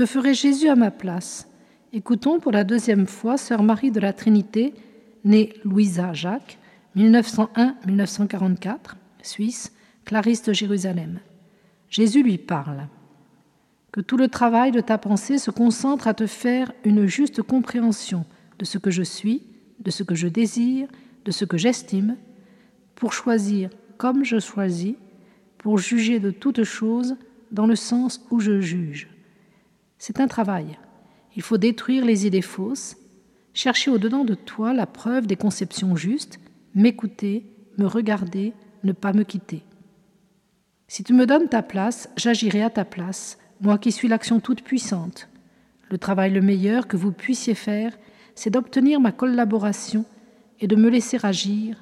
Que ferait Jésus à ma place? Écoutons pour la deuxième fois Sœur Marie de la Trinité, née Louisa Jacques, 1901-1944, Suisse, Clarisse de Jérusalem. Jésus lui parle. Que tout le travail de ta pensée se concentre à te faire une juste compréhension de ce que je suis, de ce que je désire, de ce que j'estime, pour choisir comme je choisis, pour juger de toutes choses dans le sens où je juge. C'est un travail. Il faut détruire les idées fausses, chercher au-dedans de toi la preuve des conceptions justes, m'écouter, me regarder, ne pas me quitter. Si tu me donnes ta place, j'agirai à ta place, moi qui suis l'action toute puissante. Le travail le meilleur que vous puissiez faire, c'est d'obtenir ma collaboration et de me laisser agir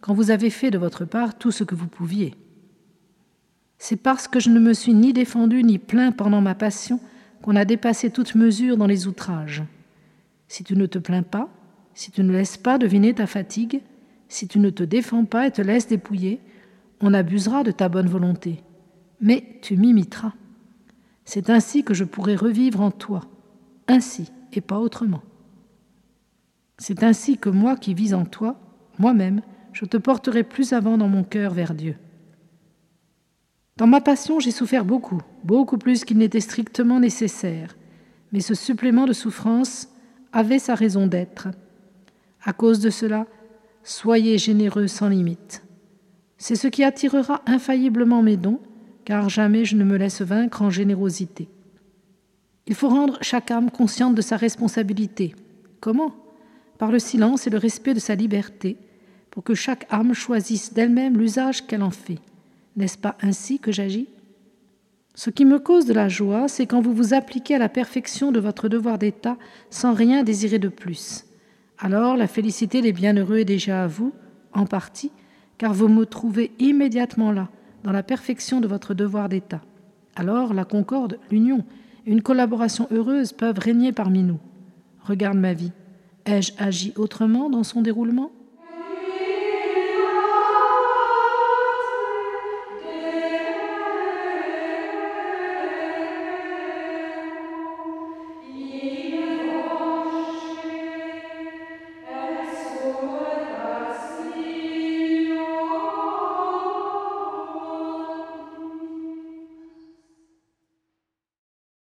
quand vous avez fait de votre part tout ce que vous pouviez. C'est parce que je ne me suis ni défendu ni plaint pendant ma passion qu'on a dépassé toute mesure dans les outrages. Si tu ne te plains pas, si tu ne laisses pas deviner ta fatigue, si tu ne te défends pas et te laisses dépouiller, on abusera de ta bonne volonté. Mais tu m'imiteras. C'est ainsi que je pourrai revivre en toi, ainsi et pas autrement. C'est ainsi que moi qui vis en toi, moi-même, je te porterai plus avant dans mon cœur vers Dieu. Dans ma passion, j'ai souffert beaucoup, beaucoup plus qu'il n'était strictement nécessaire, mais ce supplément de souffrance avait sa raison d'être. À cause de cela, soyez généreux sans limite. C'est ce qui attirera infailliblement mes dons, car jamais je ne me laisse vaincre en générosité. Il faut rendre chaque âme consciente de sa responsabilité. Comment? Par le silence et le respect de sa liberté, pour que chaque âme choisisse d'elle-même l'usage qu'elle en fait. N'est-ce pas ainsi que j'agis? Ce qui me cause de la joie, c'est quand vous vous appliquez à la perfection de votre devoir d'État sans rien désirer de plus. Alors la félicité des bienheureux est déjà à vous, en partie, car vous me trouvez immédiatement là, dans la perfection de votre devoir d'État. Alors la concorde, l'union, une collaboration heureuse peuvent régner parmi nous. Regarde ma vie. Ai-je agi autrement dans son déroulement?